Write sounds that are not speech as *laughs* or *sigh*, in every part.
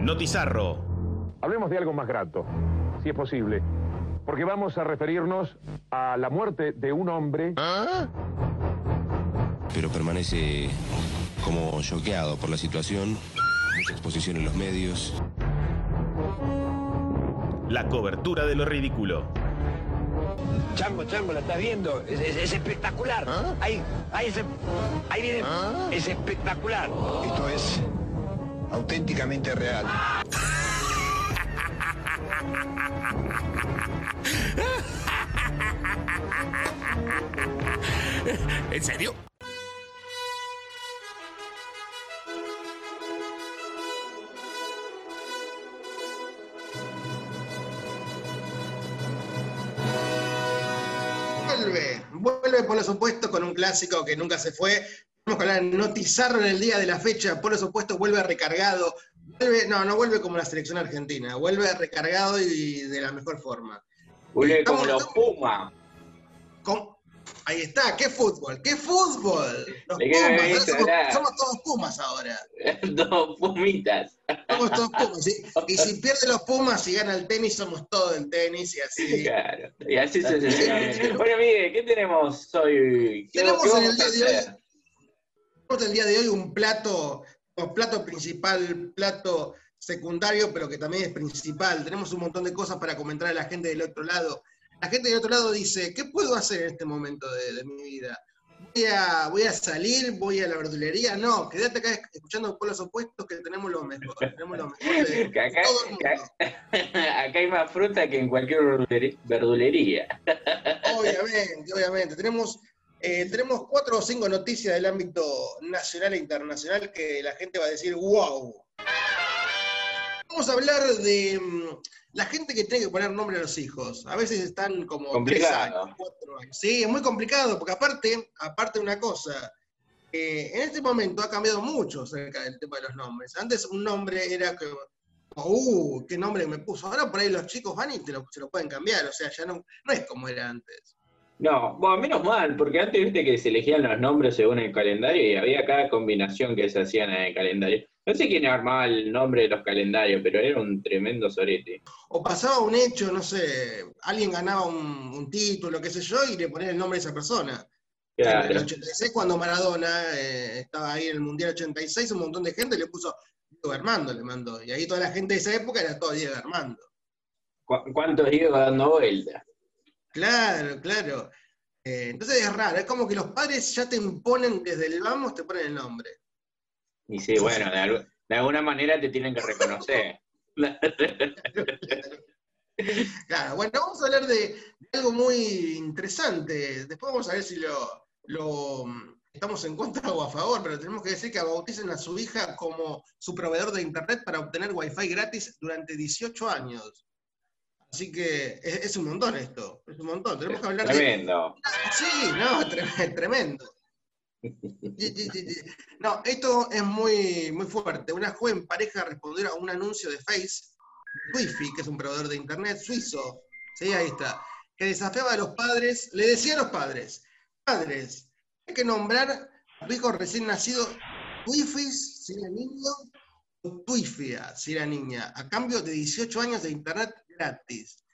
Notizarro. Hablemos de algo más grato, si es posible, porque vamos a referirnos a la muerte de un hombre. Pero permanece como choqueado por la situación, mucha exposición en los medios. La cobertura de lo ridículo. Chango, Chango, ¿la estás viendo? Es, es- es espectacular. Ahí, ahí, ese- ahí viene. Es espectacular. Esto es auténticamente real. *laughs* ¿En serio? Vuelve, vuelve por los opuestos con un clásico que nunca se fue. Vamos con el notizarro en el día de la fecha. Por los opuestos vuelve recargado. Vuelve, no, no vuelve como la selección argentina. Vuelve recargado y de la mejor forma. Vuelve como los Pumas. Ahí está, ¿qué fútbol? ¿Qué fútbol? Los ¿De Pumas, a somos, hablar? somos todos Pumas ahora. *laughs* Dos Pumitas. Somos todos Pumas. ¿sí? Y si *laughs* pierde los Pumas y gana el tenis, somos todos el tenis y así. Claro. Y así sucesivamente. Bueno, Miguel, ¿qué tenemos hoy? ¿Qué, Tenemos en el a día de hoy- el día de hoy un plato, un plato principal, plato secundario, pero que también es principal. Tenemos un montón de cosas para comentar a la gente del otro lado. La gente del otro lado dice, ¿qué puedo hacer en este momento de, de mi vida? ¿Voy a, ¿Voy a salir? ¿Voy a la verdulería? No, quédate acá escuchando por los opuestos que tenemos lo mejor. Tenemos lo mejor de *laughs* acá, todo el mundo. que- *laughs* acá hay más fruta que en cualquier verdule- verdulería. Obviamente, obviamente. Tenemos, eh, tenemos cuatro o cinco noticias del ámbito nacional e internacional que la gente va a decir, wow. Vamos a hablar de mm, la gente que tiene que poner nombre a los hijos. A veces están como tres Complicado. años, cuatro años. Sí, es muy complicado, porque aparte, aparte de una cosa, eh, en este momento ha cambiado mucho acerca del tema de los nombres. Antes un nombre era que, uh, qué nombre me puso. Ahora por ahí los chicos van y te lo, se lo pueden cambiar, o sea, ya no, no es como era antes. No, bueno, menos mal, porque antes viste que se elegían los nombres según el calendario y había cada combinación que se hacían en el calendario. No sé quién armaba el nombre de los calendarios, pero era un tremendo sorete. O pasaba un hecho, no sé, alguien ganaba un, un título, qué sé yo, y le ponían el nombre de esa persona. En el Claro. 86, cuando Maradona eh, estaba ahí en el Mundial 86, un montón de gente le puso Diego Armando, le mandó. Y ahí toda la gente de esa época era todo Diego Armando. ¿Cu- ¿Cuántos Diego dando vueltas? Claro, claro. Eh, entonces es raro, es como que los padres ya te imponen desde el vamos, te ponen el nombre. Y sí, bueno, de, de alguna manera te tienen que reconocer. *laughs* Claro, bueno, vamos a hablar de, de algo muy interesante. Después vamos a ver si lo, lo, mm, estamos en contra o a favor, pero tenemos que decir que bauticen a su hija como su proveedor de internet para obtener wifi gratis durante 18 años. Así que es, es un montón esto, es un montón. Tenemos que hablar de... Tremendo. Sí, no, tre- tremendo. Sí. No, esto es muy, muy fuerte. Una joven pareja respondió a un anuncio de Face, Wi-Fi, que es un proveedor de internet suizo, sí, ahí está, que desafiaba a los padres, le decía a los padres, padres, hay que nombrar a tu hijo recién nacido Wi-Fi si era niño o Twifia si era niña, a cambio de 18 años de internet gratis.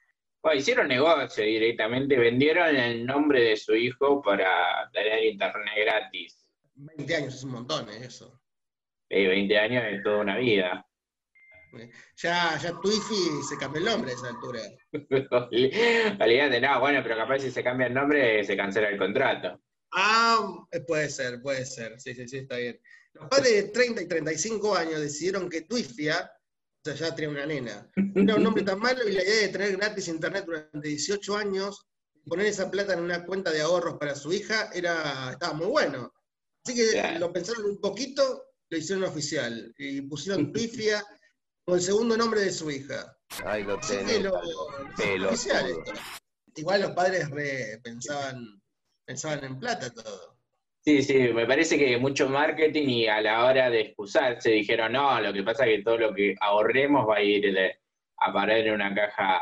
Bueno, hicieron negocio directamente, vendieron el nombre de su hijo para tener internet gratis. 20 años es un montón, ¿eh? eso. Eh, 20 años es toda una vida. Ya, ya Twifi se cambió el nombre a esa altura. *laughs* Olvídate, no, bueno, pero capaz si se cambia el nombre se cancela el contrato. Ah, eh, puede ser, puede ser. Sí, sí, sí, está bien. Los padres de 30 y 35 años decidieron que Twifia, ya tenía una nena, era un nombre tan malo y la idea de tener gratis internet durante 18 años, poner esa plata en una cuenta de ahorros para su hija, era, estaba muy bueno. Así que Claro. lo pensaron un poquito, lo hicieron oficial y pusieron *laughs* Twifia como el segundo nombre de su hija. Ahí lo tenés, lo, pelotudo. lo oficial. Igual los padres re- pensaban, pensaban en plata todo. Sí, sí, me parece que mucho marketing y a la hora de excusarse dijeron, no, lo que pasa es que todo lo que ahorremos va a ir de- a parar en una caja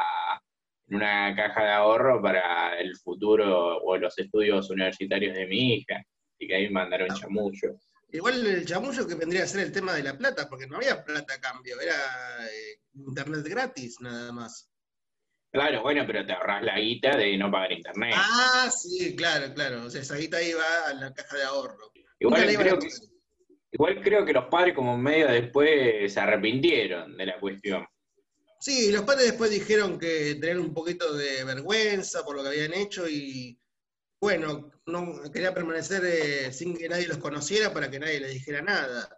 en una caja de ahorro para el futuro o los estudios universitarios de mi hija. Y que ahí mandaron chamullo. Igual el chamullo que vendría a ser el tema de la plata, porque no había plata a cambio, era eh, internet gratis nada más. Claro, bueno, pero te ahorras la guita de no pagar internet. Ah, sí, claro, claro. O sea, esa guita iba a la caja de ahorro. igual, creo que, tocar. igual creo que los padres como medio después se arrepintieron de la cuestión. Sí, los padres después dijeron que tenían un poquito de vergüenza por lo que habían hecho y bueno, no quería permanecer eh, sin que nadie los conociera para que nadie les dijera nada.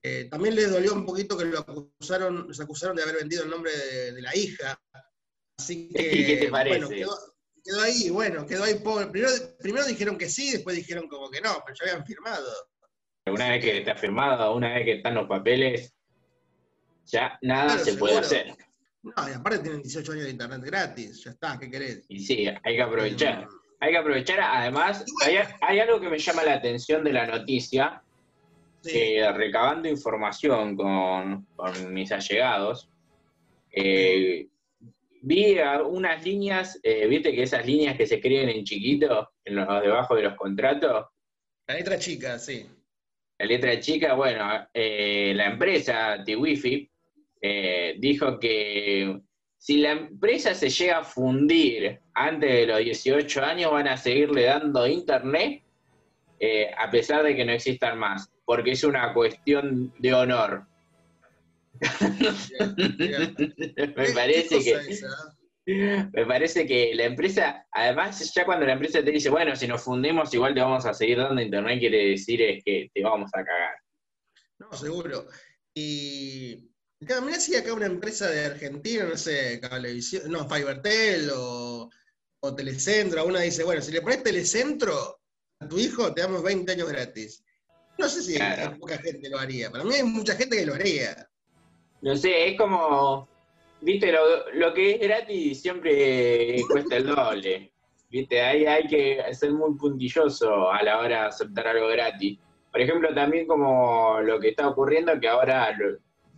Eh, también les dolió un poquito que lo acusaron, los acusaron de haber vendido el nombre de, de la hija. Así que, *laughs* ¿Y qué te parece? bueno, quedó, quedó ahí, bueno, quedó ahí pobre. Primero, primero dijeron que sí, después dijeron como que no, pero ya habían firmado. Una vez que está firmado, una vez que están los papeles, ya nada Claro, se puede hacer. No, y aparte tienen 18 años de internet gratis, ya está, ¿qué querés? Y sí, hay que aprovechar. Eh, Hay que aprovechar, además, hay, hay algo que me llama la atención de la noticia, sí. que recabando información con, con mis allegados, eh, vi unas líneas, eh, viste que esas líneas que se escriben en chiquito, en los debajo de los contratos, La letra chica, sí. la letra chica, bueno, eh, la empresa T-Wifi eh, dijo que si la empresa se llega a fundir antes de los 18 años, van a seguirle dando internet eh, a pesar de que no existan más, porque es una cuestión de honor. *laughs* Me parece que me parece que la empresa, además, ya cuando la empresa te dice, bueno, si nos fundimos, igual te vamos a seguir dando internet, quiere decir es que te vamos a cagar. No, seguro. Y acá, mirá si acá una empresa de Argentina, no sé, Cablevisión, no, Fibertel o, o Telecentro, una dice, bueno, si le pones Telecentro a tu hijo, te damos 20 años gratis. No sé si Claro. poca gente lo haría. Para mí hay mucha gente que lo haría. No sé, es como, viste, lo, lo que es gratis siempre cuesta el doble. Viste, ahí hay que ser muy puntilloso a la hora de aceptar algo gratis. Por ejemplo, también como lo que está ocurriendo, que ahora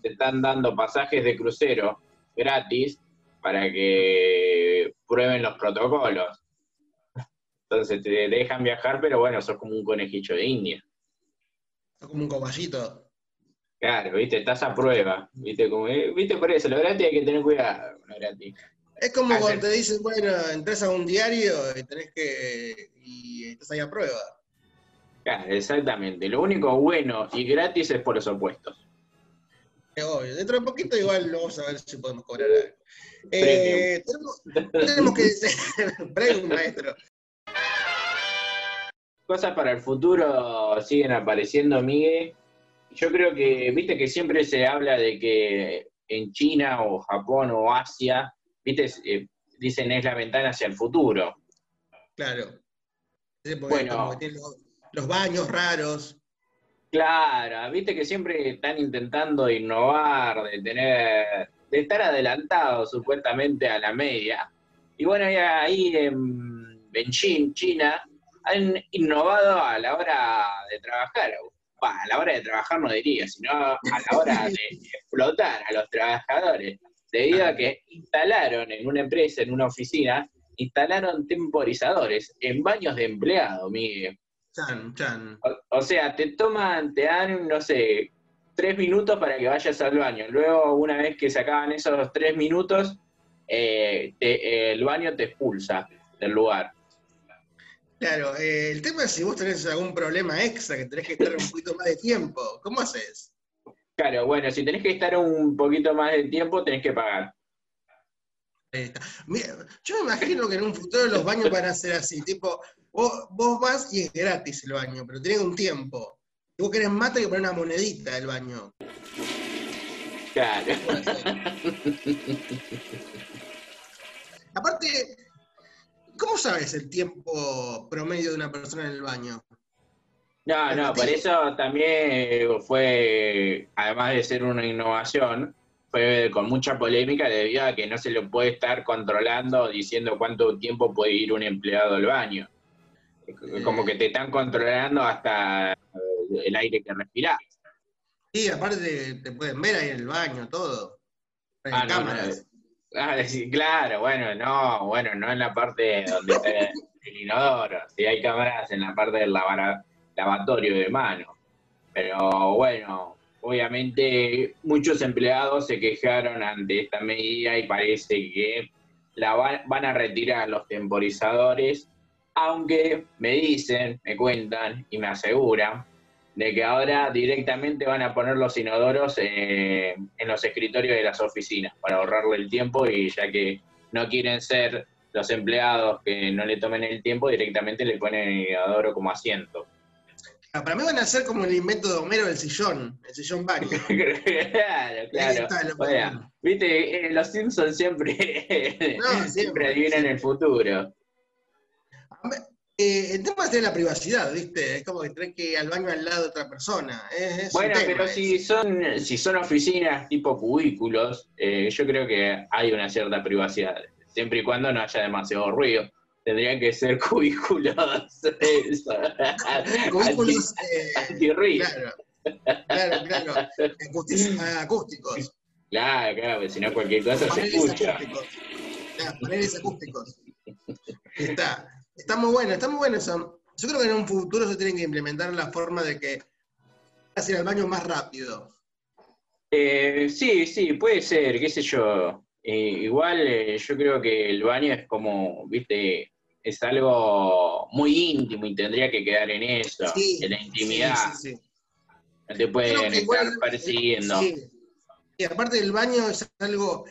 se están dando pasajes de crucero gratis para que prueben los protocolos. Entonces te dejan viajar, pero bueno, sos como un conejillo de India. Es como un coballito. Claro, viste, estás a prueba. Viste, como, viste por eso, lo gratis hay que tener cuidado lo gratis. Es como cuando te dicen, bueno, entras a un diario y tenés que. y estás ahí a prueba. Claro, exactamente. Lo único bueno y gratis es por los opuestos. Es obvio. Dentro de poquito *laughs* igual vamos a ver si podemos cobrar algo. Eh, tenemos, tenemos que *laughs* Premium, maestro. Cosas para el futuro siguen apareciendo, Miguel. Yo creo que, viste que siempre se habla de que en China o Japón o Asia, viste, Eh, dicen es la ventana hacia el futuro. Claro. Bueno. los, los baños raros. Claro, viste que siempre están intentando innovar, de tener, de estar adelantados supuestamente a la media. Y bueno, y ahí en, Chin- China han innovado a la hora de trabajar. Bah, a la hora de trabajar no diría, sino a la hora de *laughs* explotar a los trabajadores. Debido a que instalaron en una empresa, en una oficina, instalaron temporizadores en baños de empleado, Miguel. Chan, chan. O, o sea, te toman, te dan, no sé, tres minutos para que vayas al baño. Luego, una vez que se acaban esos tres minutos, eh, te- el baño te expulsa del lugar. Claro, eh, el tema es si vos tenés algún problema extra, que tenés que estar un poquito más de tiempo. ¿Cómo haces? Claro, bueno, si tenés que estar un poquito más de tiempo, tenés que pagar. Ahí está. Mira, yo me imagino que en un futuro los baños van a ser así, tipo, vos, vos vas y es gratis el baño, pero tenés un tiempo. Si vos querés mate, hay que poner una monedita del baño. Claro. Aparte, ¿cómo sabes el tiempo promedio de una persona en el baño? No, no, por eso también eh, fue, además de ser una innovación, fue con mucha polémica debido a que no se lo puede estar controlando diciendo cuánto tiempo puede ir un empleado al baño. Como que te están controlando hasta eh, el aire que respirás. Sí, aparte te pueden ver ahí en el baño, todo. Hay Ah, no, cámaras. no. Ah, *laughs* sí, claro, bueno, no, bueno, no en la parte donde está el inodoro. Si hay cámaras en la parte del lavara- lavatorio de mano. Pero bueno, obviamente muchos empleados se quejaron ante esta medida y parece que la van, van a retirar los temporizadores, aunque me dicen, me cuentan y me aseguran de que ahora directamente van a poner los inodoros eh, en los escritorios de las oficinas para ahorrarle el tiempo y ya que no quieren ser los empleados que no le tomen el tiempo, directamente le ponen el inodoro como asiento. Ah, Para mí van a ser como el invento de Homero del sillón, el sillón *laughs* baño. claro, claro. está, lo O sea, ponemos. Viste, eh, los Simpsons siempre, No, *laughs* siempre adivinan el futuro. Eh, el tema es la privacidad, ¿viste? Es como que tenés que ir al baño al lado de otra persona. Es, es Bueno, tema pero si son, si son oficinas tipo cubículos, eh, yo creo que hay una cierta privacidad, siempre y cuando no haya demasiado ruido. Tendrían que ser *laughs* cubículos *laughs* Cubículos, eh, anti- antirruido. claro, claro, claro. Acústicos. Claro, claro, porque si no cualquier cosa se escucha. acústicos. Claro, paneles acústicos. Está. Está muy bueno, está muy bueno eso. Yo creo que en un futuro se tienen que implementar la forma de que hacer el baño más rápido. Eh, sí, sí, puede ser, qué sé yo. Eh, igual eh, yo creo que el baño es como, viste, es algo muy íntimo y tendría que quedar en eso, Sí, en la intimidad. sí, sí. No te pueden estar persiguiendo. Sí. Y aparte del baño es algo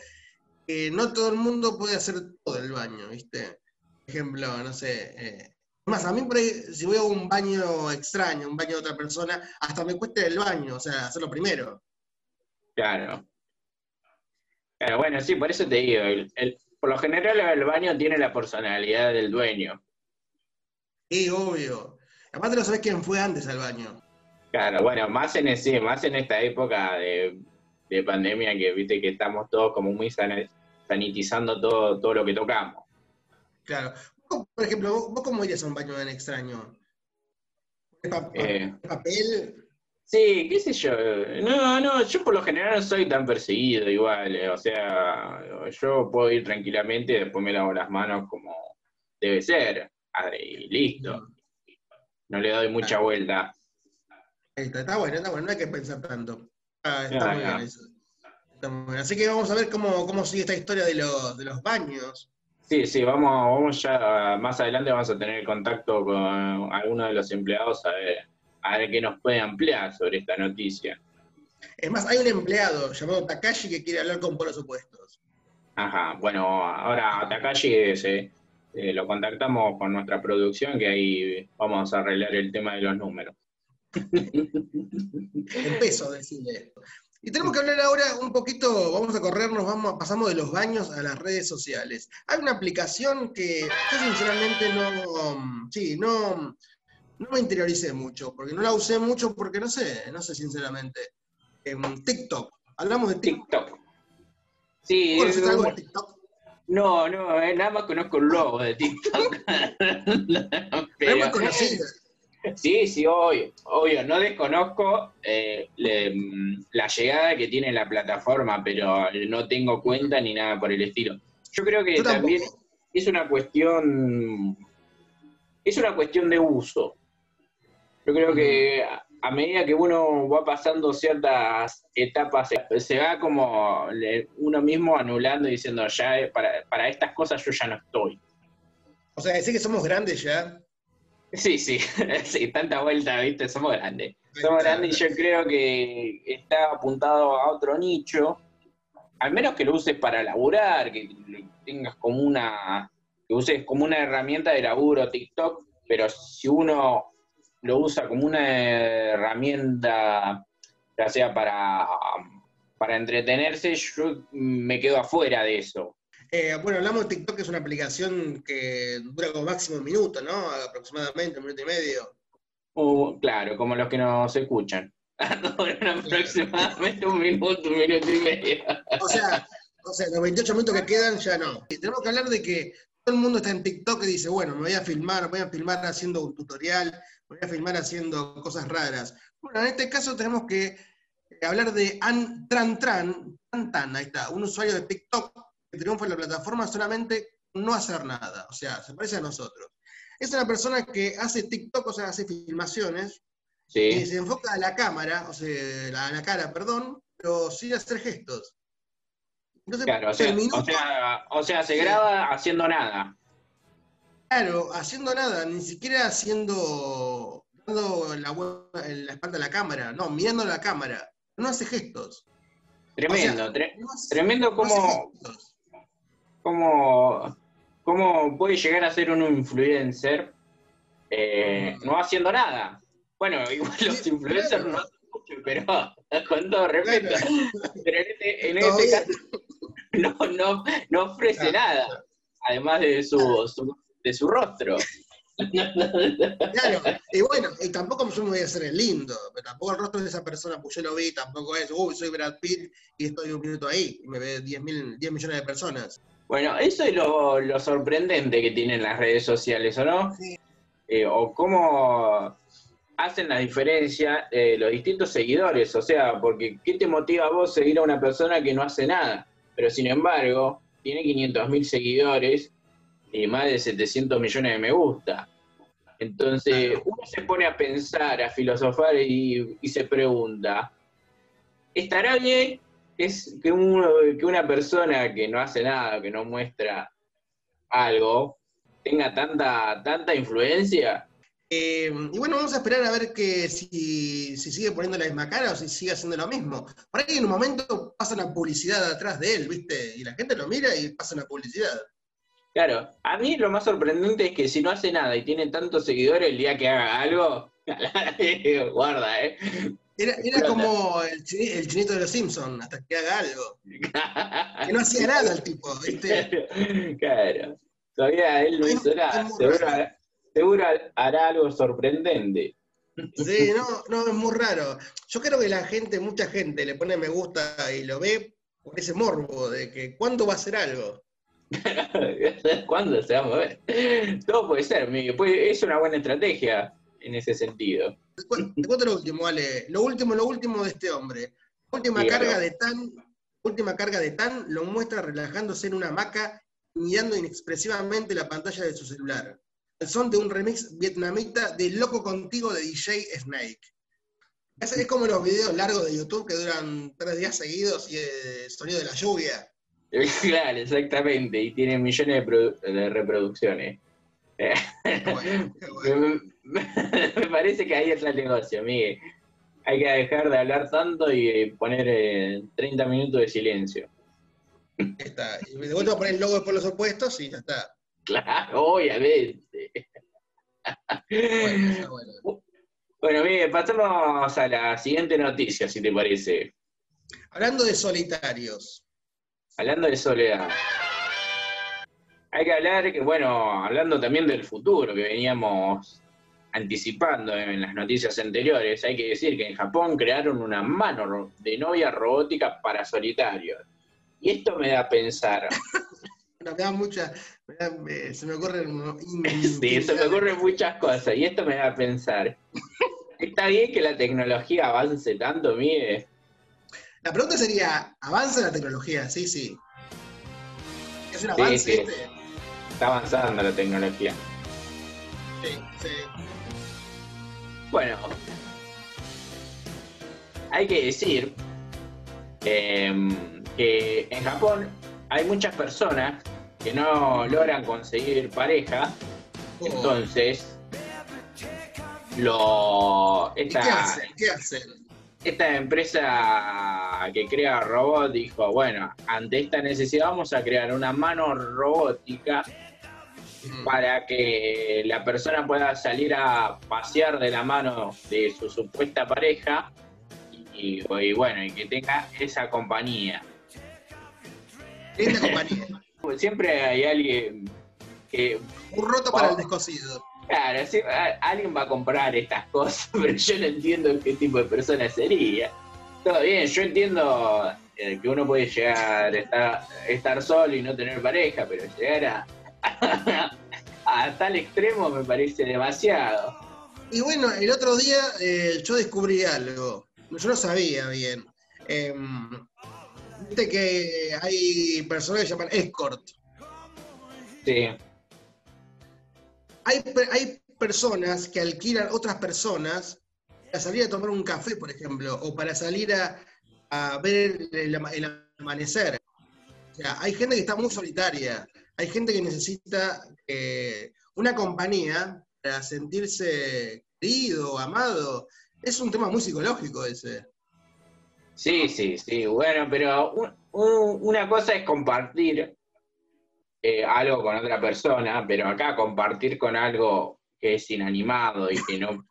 que no todo el mundo puede hacer todo el baño, ¿viste? Ejemplo, no sé. eh, más, a mí por ahí, si voy a un baño extraño, un baño de otra persona, hasta me cuesta el baño, o sea, hacerlo primero. Claro. Claro, bueno, sí, por eso te digo, el- el- por lo general el baño tiene la personalidad del dueño. Sí, obvio. Aparte no sabés quién fue antes al baño. Claro, bueno, más en sí, más en esta época de, de pandemia que viste que estamos todos como muy sanitizando todo, todo lo que tocamos. Claro. Por ejemplo, ¿vos, vos cómo irías a un baño en extraño? ¿De pa- Eh. papel? Sí, qué sé yo. No, no, yo por lo general no soy tan perseguido igual. eh, O sea, yo puedo ir tranquilamente y después me lavo las manos como debe ser. ah, Y listo. No le doy mucha vuelta. Ahí está, está bueno, está bueno, no hay que pensar tanto. Ah, está muy bien eso. Está muy bien. Así que vamos a ver cómo, cómo sigue esta historia de, los de los baños. Sí, sí, vamos, vamos ya, más adelante vamos a tener contacto con algunos de los empleados a ver, a ver qué nos puede ampliar sobre esta noticia. Es más, hay un empleado llamado Takashi que quiere hablar con polos opuestos. Ajá, bueno, ahora a Takashi eh, lo contactamos con nuestra producción, que ahí vamos a arreglar el tema de los números. *laughs* En peso, decirle. Y tenemos que hablar ahora un poquito, vamos a corrernos, vamos, pasamos de los baños a las redes sociales. Hay una aplicación que yo sinceramente no, sí, no, no me interioricé mucho, porque no la usé mucho porque no sé, no sé sinceramente. Em, TikTok, hablamos de TikTok. TikTok. Sí, ¿Conoces es- algo de TikTok? no, no, eh, nada más conozco el logo de TikTok. *laughs* Es muy Pero-. Sí, sí, obvio, obvio. No desconozco eh, le- la llegada que tiene la plataforma, pero no tengo cuenta ni nada por el estilo. Yo creo que Yo también es una cuestión, es una cuestión de uso. Yo creo que a, medida que uno va pasando ciertas etapas, se, va como uno mismo anulando y diciendo, ya eh, para, para estas cosas yo ya no estoy. O sea, decir que somos grandes ya. Sí, sí, *laughs* sí, tanta vuelta, viste, somos grandes. Somos grandes y yo creo que está apuntado a otro nicho, al menos que lo uses para laburar, que lo tengas como una, que uses como una herramienta de laburo TikTok, pero si uno lo usa como una herramienta, ya sea para, para entretenerse, yo me quedo afuera de eso. Eh, bueno, hablamos de TikTok, que es una aplicación que dura como máximo un minuto, ¿no? Aproximadamente un minuto y medio. Uh, claro, como los que nos escuchan. *laughs* Duran aproximadamente un minuto, un minuto y medio. O sea, o sea, los 28 minutos que quedan ya no. Y tenemos que hablar de que todo el mundo está en TikTok y dice, bueno, me voy a filmar, me voy a filmar haciendo un tutorial, me voy a filmar haciendo cosas raras. Bueno, en este caso tenemos que hablar de An Tran Tran, Tan, ahí está, un usuario de TikTok que triunfa en la plataforma solamente no hacer nada, o sea, se parece a nosotros. Es una persona que hace TikTok, o sea, hace filmaciones, y se enfoca a la cámara, o sea, a la cara, perdón, pero sin hacer gestos. Entonces, claro, o sea, o sea, o sea, se graba haciendo nada. claro, haciendo nada, ni siquiera haciendo, dando la, la espalda a la cámara, no, mirando la cámara, no hace gestos. Tremendo, O sea, tre- no hace- tremendo como. Cómo, cómo puede llegar a ser un influencer eh, no haciendo nada. Bueno, *laughs* igual los Sí, influencers claro. no hacen mucho, pero *laughs* con todo respeto. Claro. Pero en este, en este caso no, no, no ofrece Claro, nada, además de su, su- de su rostro. Claro, *laughs* y bueno, y tampoco yo me voy a hacer el lindo, pero tampoco el rostro de esa persona, pues yo lo vi, tampoco es, uy, soy Brad Pitt y estoy un minuto ahí, y me ve 10, mil, 10 millones de personas. Bueno, eso es lo, lo sorprendente que tienen las redes sociales, ¿o no? Sí. Eh, o cómo hacen la diferencia eh, los distintos seguidores, o sea, porque ¿qué te motiva a vos seguir a una persona que no hace nada? Pero sin embargo, tiene 500.000 seguidores y más de 700 millones de me gusta. Entonces, uno se pone a pensar, a filosofar y, y se pregunta, ¿estará bien es que, uno, que una persona que no hace nada, que no muestra algo, tenga tanta, tanta influencia? Eh, y bueno, vamos a esperar a ver que si, si sigue poniendo la misma cara o si sigue haciendo lo mismo. Por ahí en un momento pasa una publicidad atrás de él, ¿viste? Y la gente lo mira y pasa una publicidad. Claro, a mí lo más sorprendente es que si no hace nada y tiene tantos seguidores, el día que haga algo, *laughs* guarda, ¿eh? Era, era como el, chini- el chinito de los Simpsons, hasta que haga algo. *laughs* Que no hacía nada el tipo, ¿viste? *laughs* Claro, todavía él no hizo nada, seguro, seguro hará algo sorprendente. Sí, no, no, es muy raro. Yo creo que la gente, mucha gente le pone me gusta y lo ve por ese morbo de que cuándo va a hacer algo. *laughs* ¿Cuándo se va a mover? Todo puede ser, Miguel, es una buena estrategia en ese sentido. Te cu- te cuento lo último, Ale. Lo último, lo último de este hombre. Última Dígalo. carga de Tan, última carga de Tan lo muestra relajándose en una hamaca mirando inexpresivamente la pantalla de su celular. El son de un remix vietnamita de Loco Contigo de DJ Snake. Es, es como los videos largos de YouTube que duran tres días seguidos y el sonido de la lluvia. *laughs* Claro, exactamente, y tiene millones de, produ- de reproducciones. Qué bueno, qué *laughs* bueno. *laughs* Me, parece que ahí es el negocio, Miguel. Hay que dejar de hablar tanto y poner eh, 30 minutos de silencio. Ahí está. Y de vuelta a poner el logo por los opuestos y ya está. Claro, obviamente. Bueno, está bueno. Bueno, Miguel, pasamos a la siguiente noticia, si te parece. Hablando de solitarios. Hablando de soledad. Hay que hablar, que bueno, hablando también del futuro que veníamos anticipando en las noticias anteriores, hay que decir que en Japón crearon una mano de novia robótica para solitarios. Y esto me da a pensar, *laughs* Bueno, me da mucha. me da- me- se me ocurren. sí, se me ocurren muchas cosas, y esto me da a pensar. *laughs* ¿Está bien que la tecnología avance tanto, Miguel? La pregunta sería: ¿avanza la tecnología? Sí, sí. ¿Es un Sí, avance sí. este? Está avanzando la tecnología. Sí, sí. Bueno, hay que decir em, que en Japón hay muchas personas que no logran conseguir pareja, Oh, entonces lo ¿Y esta, qué hacen? ¿Qué hacen? esta empresa que crea robots dijo, bueno, ante esta necesidad vamos a crear una mano robótica. Para que la persona pueda salir a pasear de la mano de su supuesta pareja y, y bueno, y que tenga esa compañía. Linda compañía. *laughs* Siempre hay alguien que, Un roto para el descosido. claro, a- alguien va a comprar estas *laughs* cosas, pero yo no entiendo qué tipo de persona sería. Todo bien, yo entiendo eh, que uno puede llegar a estar, estar solo y no tener pareja, pero llegar a, *laughs* a tal extremo me parece demasiado. Y bueno, el otro día eh, yo descubrí algo. Yo no sabía bien. Em, Viste que hay personas que llaman escort. Sí, Hay, hay personas que alquilan otras personas para salir a tomar un café, por ejemplo, o para salir a, a ver el amanecer. O sea, hay gente que está muy solitaria, hay gente que necesita eh, una compañía para sentirse querido, amado. Es un tema muy psicológico ese. Sí, sí, sí. Bueno, pero un- un- una cosa es compartir eh, algo con otra persona, pero acá compartir con algo que es inanimado y que no.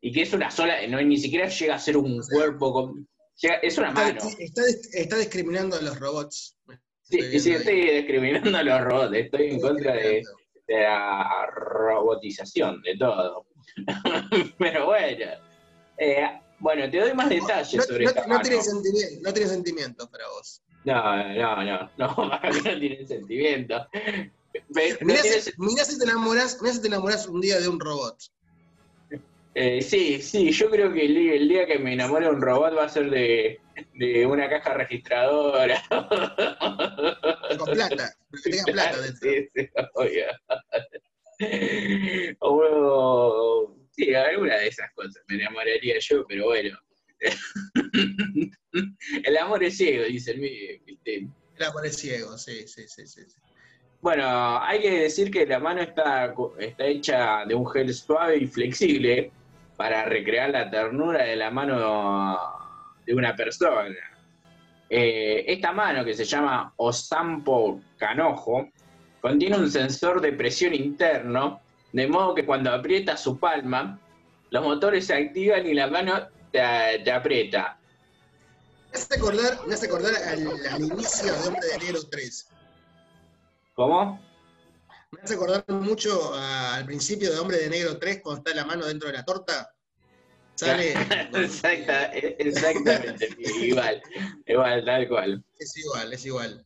Y que es una sola, no, ni siquiera llega a ser un cuerpo. con- llega- es una Está, mano. está- está discriminando a los robots. Sí, estoy sí, estoy discriminando a los robots, estoy en contra de, de la robotización de todo. *laughs* Pero bueno. Eh, bueno, te doy más detalles No, sobre no- esta no mano. tiene sentimiento, no tiene sentimientos para vos. No, no, no, no, *laughs* para que no tienen sentimiento. No Mirá, tiene si, mirá si te enamorás, mirá si te enamorás un día de un robot. Eh, sí, sí, yo creo que el, día- el día que me enamore un robot va a ser de, de una caja registradora. *laughs* Con plata, *laughs* que tenga plata dentro. Sí, sí, obvio. *laughs* O, sí, alguna de esas cosas me enamoraría yo, pero bueno. El amor es ciego, dice el mío, ¿viste? El amor es ciego, sí, sí, sí, sí. sí. Bueno, hay que decir que la mano está, está hecha de un gel suave y flexible para recrear la ternura de la mano de una persona. Eh, esta mano, que se llama Osampo Canojo, contiene un sensor de presión interno, de modo que cuando aprieta su palma, los motores se activan y la mano te, te aprieta. Me hace acordar, me hace acordar al, al inicio de Hombre de Negro 3. ¿Cómo? Me hace acordar mucho a- al principio de Hombre de Negro 3, cuando está la mano dentro de la torta. Sale. *laughs* Exacta- exactamente, igual, igual, tal cual. Es igual, es igual.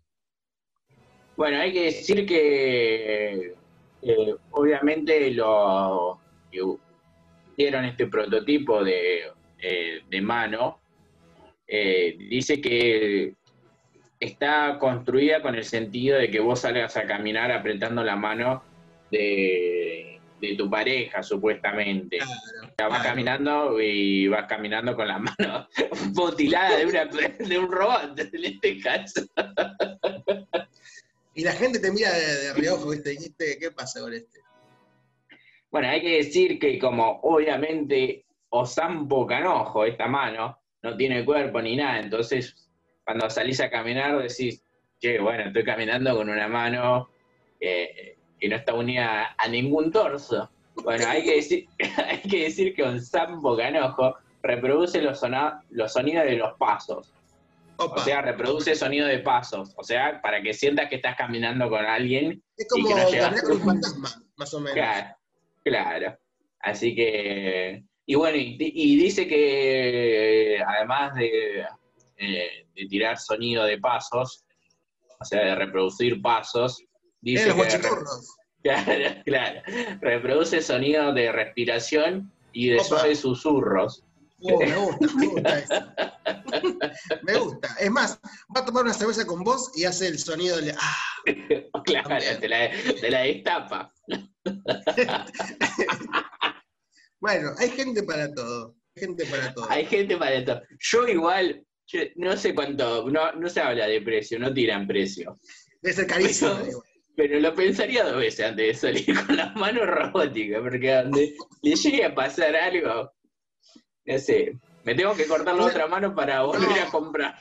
Bueno, hay que decir que eh, obviamente lo hicieron este prototipo de, eh, de mano, eh, dice que está construida con el sentido de que vos salgas a caminar apretando la mano de, de tu pareja, supuestamente. Claro, O sea, vas claro. caminando y vas caminando con la *laughs* mano mutilada de, una, de un robot, en este caso. Y la gente te mira de, de reojo, ¿viste? Dijiste, ¿qué pasa con este? Bueno, hay que decir que como obviamente Osampo Canojo, esta mano, no tiene cuerpo ni nada, entonces cuando salís a caminar decís, che, bueno, estoy caminando con una mano eh, que no está unida a ningún torso. Bueno, hay que decir, *laughs* hay que, decir que Osampo Canojo reproduce los, sona- los sonidos de los pasos. Opa. O sea, reproduce sonido de pasos. O sea, para que sientas que estás caminando con alguien es como y que no llegas. con un fantasma, más o menos. Claro, claro. Así que, y bueno, y, y dice que además de, eh, de tirar sonido de pasos, o sea, de reproducir pasos, dice Eh, que *laughs* claro, claro, reproduce sonido de respiración y de Opa. suaves susurros. Oh, me gusta, me gusta eso. me gusta. Es más, va a tomar una cerveza con vos y hace el sonido de. ¡Ah! *laughs* Claro, También. te la, te la destapa. *laughs* Bueno, hay gente para todo. Hay gente para todo. Hay gente para esto. Yo igual, yo no sé cuánto, no, no se habla de precio, no tiran precio. Debe ser carísimo. Pero- lo pensaría dos veces antes de salir *laughs* con las manos robóticas, porque donde le llegue a pasar algo, no sé, me tengo que cortar la otra mano para volver No. a comprar.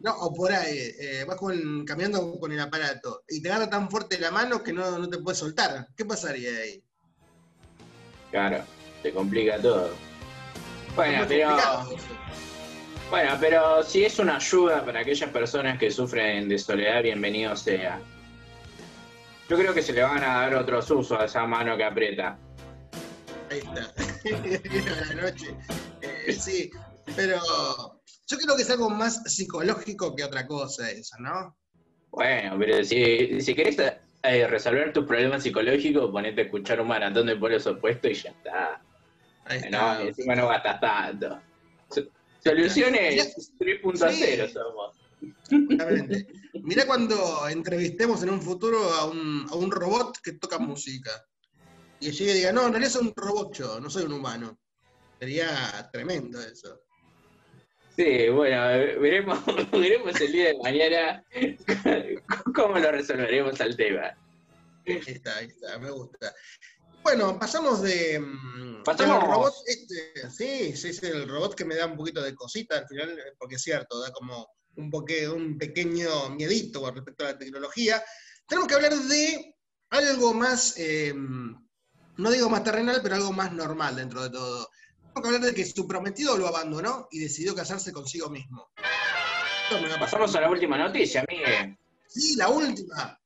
No, o por ahí, eh, vas con- caminando con el aparato y te agarra tan fuerte la mano que no, no te puedes soltar. ¿Qué pasaría ahí? Claro, se complica todo. Bueno, pero, complicado. Bueno, pero si es una ayuda para aquellas personas que sufren de soledad, bienvenido sea. Yo creo que se le van a dar otros usos a esa mano que aprieta. Ahí está. *laughs* La noche. Eh, *laughs* sí, pero yo creo que es algo más psicológico que otra cosa eso, ¿no? Bueno, pero si, si querés eh, resolver tus problemas psicológicos, ponete a escuchar un maratón de polos opuestos y ya está. Ahí No, está. y encima no gastas tanto. So- Soluciones 3.0 Sí. somos. Exactamente. Mirá cuando entrevistemos en un futuro a un, a un robot que toca música. Y llegue y diga, no, en realidad soy un robot yo, no soy un humano. Sería tremendo eso. Sí, bueno, veremos, *laughs* veremos el día de mañana *laughs* cómo lo resolveremos al tema. Ahí está, ahí está, me gusta. Bueno, pasamos de. mm, Pasamos- del robot este, sí, sí, sí, el robot que me da un poquito de cosita al final, eh, porque es cierto, da como un, poque- un pequeño miedito con respecto a la tecnología. Tenemos que hablar de algo más, eh, no digo más terrenal, pero algo más normal dentro de todo. Tenemos que hablar de que su prometido lo abandonó y decidió casarse consigo mismo. Pasamos a la última noticia, Miguel. Sí, la última.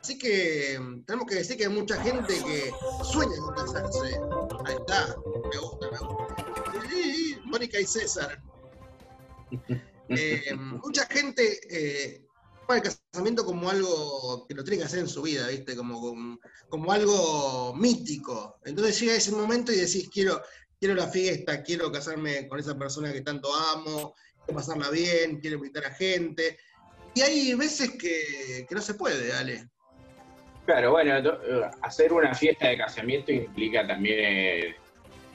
Así que mm, tenemos que decir que hay mucha gente que sueña con casarse. Ahí está, me gusta, me gusta. Sí, Mónica y César. *laughs* Eh, mucha gente eh, toma el casamiento como algo que lo tiene que hacer en su vida, ¿viste? Como, como, como algo mítico. Entonces llega ese momento y decís, quiero, quiero la fiesta, quiero casarme con esa persona que tanto amo, quiero pasarla bien, quiero invitar a gente. Y hay veces que, que no se puede, Ale. Claro, bueno, eh, hacer una fiesta de casamiento implica también eh,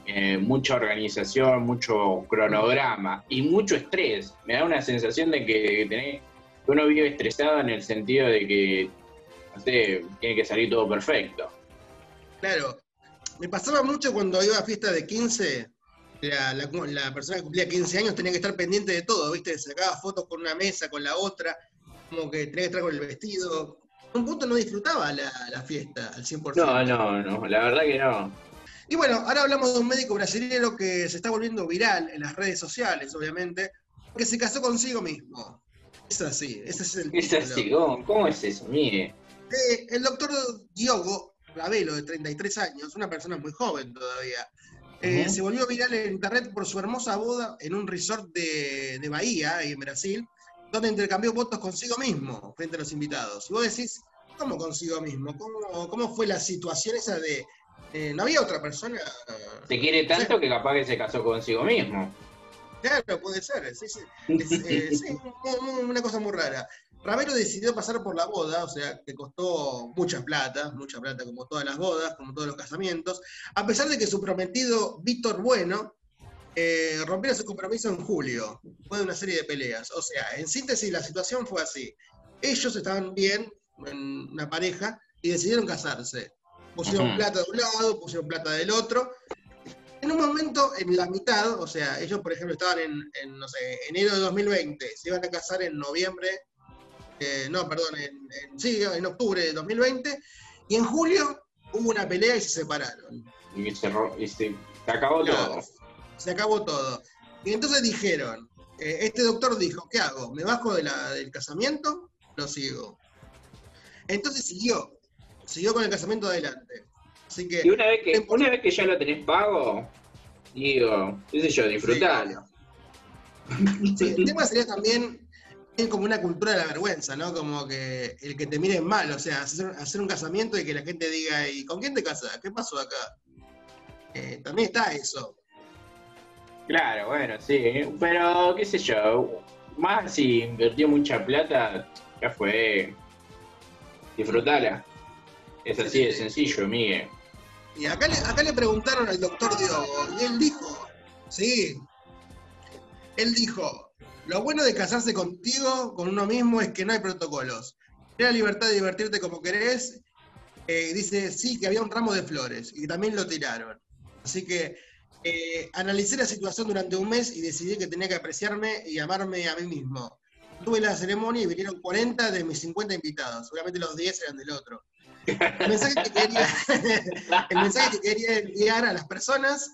eh, mucha organización, mucho cronograma y mucho estrés. Me da una sensación de que, tenés- uno vive estresado en el sentido de que, tiene que salir todo perfecto. Claro. Me pasaba mucho cuando iba a fiesta de 15, la, la- la persona que cumplía 15 años tenía que estar pendiente de todo, ¿viste? Sacaba fotos con una mesa, con la otra, como que tenía que estar con el vestido. Un punto no disfrutaba la, la fiesta al 100%. No, no, no, la verdad que no. Y bueno, ahora hablamos de un médico brasileño que se está volviendo viral en las redes sociales, obviamente, que se casó consigo mismo. Es así, ese es el Es así, ¿cómo, cómo es eso, Miguel? Eh, el doctor Diogo Ravelo, de 33 años, una persona muy joven todavía, eh, se volvió viral en internet por su hermosa boda en un resort de, de Bahía, ahí en Brasil, donde intercambió votos consigo mismo frente a los invitados. Y vos decís, ¿cómo consigo mismo? ¿Cómo, cómo fue la situación esa de... eh, ¿No había otra persona? Se quiere tanto que capaz que se casó consigo mismo. Claro, puede ser, sí, sí. Es, eh, sí, *laughs* una cosa muy rara. Ravelo decidió pasar por la boda, o sea, que costó mucha plata, mucha plata como todas las bodas, como todos los casamientos, a pesar de que su prometido Víctor Bueno eh, rompiera su compromiso en julio, después de una serie de peleas. O sea, en síntesis la situación fue así. Ellos estaban bien, en una pareja, y decidieron casarse. Pusieron plata de un lado, pusieron plata del otro, en un momento, en la mitad, o sea, ellos, por ejemplo, estaban en, en, no sé, enero de 2020, se iban a casar en noviembre, eh, no, perdón, en, en- sí, en octubre de 2020, y en julio hubo una pelea y se separaron. Y se, y se- se acabó Claro, todo. Se acabó todo. Y entonces dijeron, eh, este doctor dijo, ¿qué hago? ¿Me bajo de la- del casamiento? Lo sigo. Entonces siguió, siguió con el casamiento adelante. Así que... Y una vez que, una vez que ya lo tenés pago, digo, qué sé yo, disfrutalo. Sí, el tema sería también es como una cultura de la vergüenza, ¿no? Como que el que te miren mal, o sea, hacer, hacer un casamiento y que la gente diga, ¿y con quién te casas? ¿Qué pasó acá? Eh, también está eso. Claro, bueno, sí, pero qué sé yo, más si invirtió mucha plata, ya fue. Disfrutala. Es así de sencillo, Miguel. Y acá le, acá le preguntaron al doctor Diogo, y él dijo, sí, él dijo, lo bueno de casarse contigo, con uno mismo, es que no hay protocolos. Tienes la libertad de divertirte como querés. Eh, dice, sí, que había un ramo de flores, y también lo tiraron. Así que eh, analicé la situación durante un mes y decidí que tenía que apreciarme y amarme a mí mismo. Tuve la ceremonia y vinieron 40 de mis 50 invitados. Seguramente los 10 eran del otro. El mensaje que quería, *laughs* el mensaje que quería enviar a las personas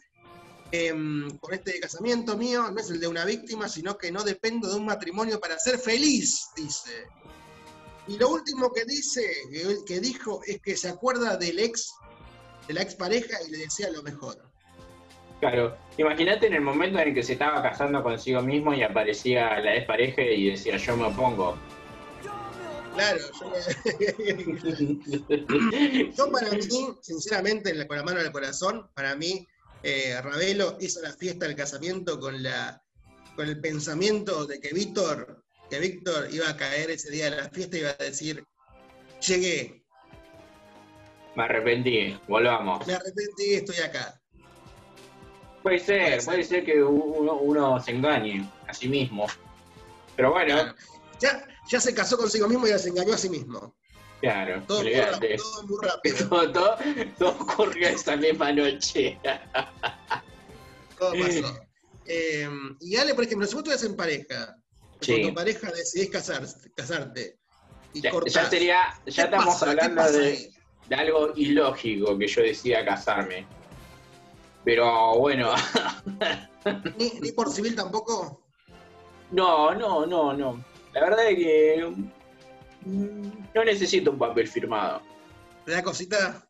em, con este casamiento mío no es el de una víctima, sino que no dependo de un matrimonio para ser feliz, dice. Y lo último que dice, que, que dijo, es que se acuerda del ex, de la expareja y le desea lo mejor. Claro, imagínate en el momento en el que se estaba casando consigo mismo y aparecía la expareja y decía yo me opongo. Claro, yo, *laughs* yo para mí, sinceramente, con la mano en el corazón, para mí, eh, Ravelo hizo la fiesta del casamiento con la con el pensamiento de que Víctor, que Víctor iba a caer ese día de la fiesta y iba a decir, llegué, Me arrepentí, volvamos. me arrepentí, estoy acá. Puede ser, Puede ser. puede ser que uno, uno se engañe a sí mismo. Pero bueno, Claro. Ya, ya se casó consigo mismo y ya se engañó a sí mismo. claro, Todo, muy, rápido, todo muy rápido. *laughs* Todo, todo, todo ocurrió esa misma noche. *laughs* Todo pasó. Eh, y Ale, por ejemplo, si vos estuvieras en pareja, Sí. con tu pareja decidís casarte, casarte y Ya, cortás, ya sería, ya ¿qué estamos hablando de, de algo ilógico que yo decida casarme. Pero bueno, *laughs* ¿Ni, ni por civil tampoco? no, no, no, no. La verdad es que mm, no necesito un papel firmado. ¿Te da cosita?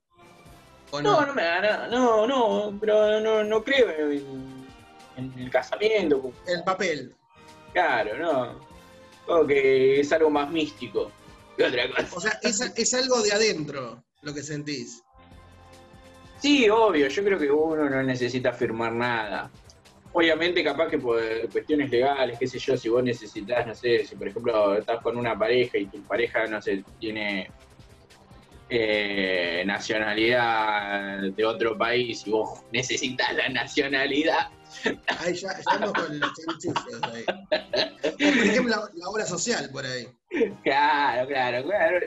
¿O No, no? no me da nada, no, no, pero no, no creo en, en el casamiento. El papel. Claro, no. Como que es algo más místico que otra cosa. O sea, es, es algo de adentro lo que sentís. Sí, obvio, yo creo que uno no necesita firmar nada. Obviamente, capaz que por cuestiones legales, qué sé yo, si vos necesitas, no sé, si por ejemplo estás con una pareja y tu pareja, no sé, tiene eh, nacionalidad de otro país y vos necesitas la nacionalidad, Ahí ya estamos con los chanchullos ahí. O, por ejemplo, la, la obra social por ahí. claro, claro, claro.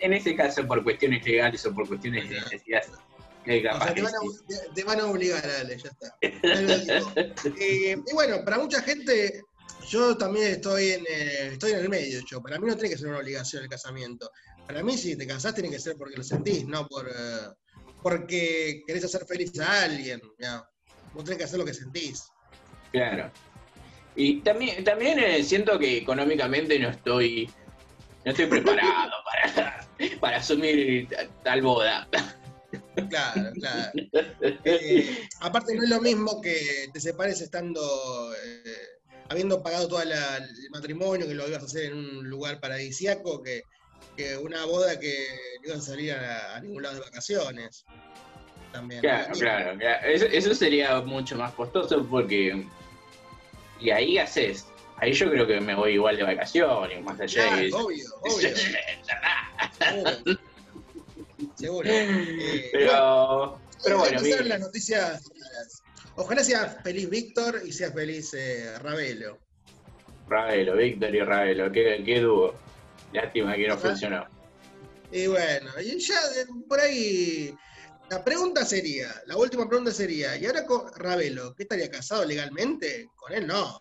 En ese caso, por cuestiones legales o por cuestiones de necesidad, O sea, te van, a, sí. te- te van a obligar, Ale, ya está. *laughs* Eh, y bueno, para mucha gente, yo también estoy en, eh, estoy en el medio, yo. Para mí no tiene que ser una obligación el casamiento. Para mí, si te casás, tiene que ser porque lo sentís, no por eh, porque querés hacer feliz a alguien. ya. Vos tenés que hacer lo que sentís. Claro. Y también, también eh, siento que económicamente no estoy no estoy preparado *laughs* para, para asumir ta- tal boda. Claro, claro. *laughs* Eh, aparte, no es lo mismo que te separes estando. eh, habiendo pagado todo el matrimonio, que lo ibas a hacer en un lugar paradisíaco, que, que una boda que no ibas a salir a, a ningún lado de vacaciones. También. Claro, claro. claro. Eso, eso sería mucho más costoso porque... Y ahí haces. Ahí yo creo que me voy igual de vacaciones, más allá Claro, de... obvio, *laughs* obvio. Seguro. Eh, bueno, Pero, pero bueno, bien. las noticias. Ojalá sea feliz Víctor y sea feliz eh, Ravelo. Ravelo, Víctor y Ravelo, qué, qué dúo. Lástima que no Ajá. funcionó. Y bueno, y ya eh, por ahí. La pregunta sería, la última pregunta sería, ¿y ahora con Ravelo, qué estaría casado legalmente? Con él no.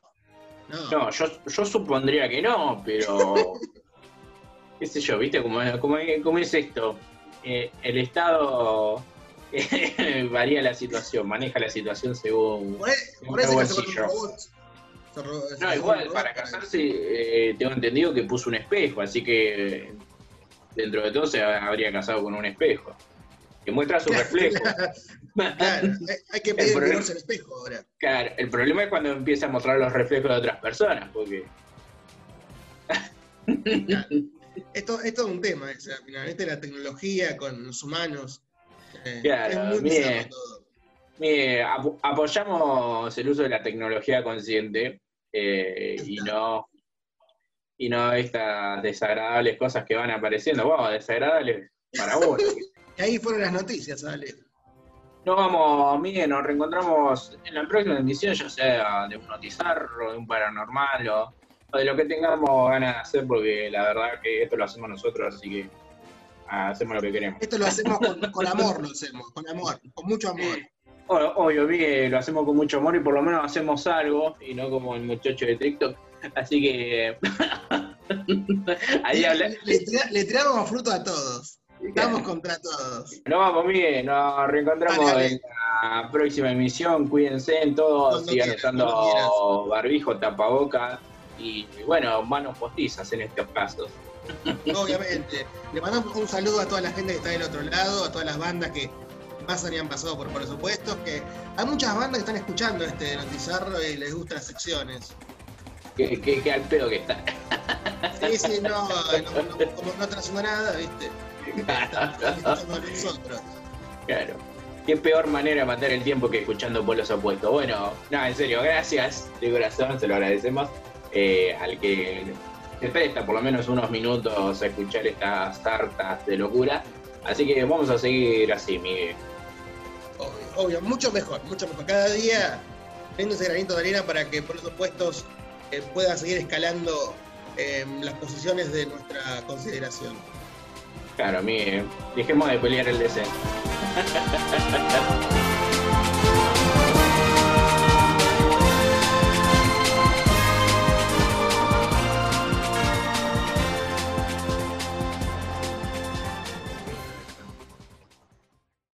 No. No, yo, yo supondría que no, pero. *laughs* qué sé yo, ¿viste cómo, cómo, cómo es esto? Eh, el Estado *laughs* varía la situación, maneja la situación según. Por ahí, por ahí se casó con un bolsillo. Se se No, igual, para casarse, eh, tengo entendido que puso un espejo, así que dentro de todo se habría casado con un espejo. Que muestra su reflejo. Claro, hay- que pedir el problema- espejo ahora. Claro, el problema es cuando empieza a mostrar los reflejos de otras personas, porque. Esto, esto es todo un tema, o sea, finalmente la tecnología con los humanos. eh, Claro, es muy todo. Mire, apo- apoyamos el uso de la tecnología consciente eh, y no y no estas desagradables cosas que van apareciendo. Wow, desagradables para vos. *laughs* Y ahí fueron las noticias, Ale. Nos vamos, Miguel, nos reencontramos en la próxima emisión, ya sea de un notizarro, de un paranormal o de lo que tengamos ganas de hacer, porque la verdad que esto lo hacemos nosotros, así que ah, hacemos lo que queremos. Esto lo hacemos con, con amor, lo hacemos, con amor, con mucho amor. Obvio, Miguel, lo hacemos con mucho amor y por lo menos hacemos algo, y no como el muchacho de TikTok. Así que. *laughs* Ahí. Le, le tira- le tiramos fruto a todos. Estamos contra todos. Nos vamos, Miguel, nos reencontramos en la próxima emisión. Cuídense en todo, Cuando sigan usando barbijo, tapaboca y, bueno, manos postizas en estos casos. *laughs* Obviamente. Le mandamos un saludo a toda la gente que está del otro lado, a todas las bandas que pasan y han pasado por presupuestos, que hay muchas bandas que están escuchando este notizarro y les gustan las secciones. Que, que al pedo que está. Sí, sí, no, no, no- como no trasciendo nada, ¿viste? A nosotros. Claro. Qué peor manera de matar el tiempo que escuchando polos opuestos. Bueno, no, en serio, gracias de corazón, se lo agradecemos eh, al que se presta por lo menos unos minutos a escuchar estas tartas de locura. Así que vamos a seguir así, Miguel. Obvio. obvio, mucho mejor, mucho mejor. Cada día teniendo ese granito de arena para que por esos puestos eh, pueda seguir escalando eh, las posiciones de nuestra consideración. Claro, Miguel. Dejemos de pelear el descenso. *laughs*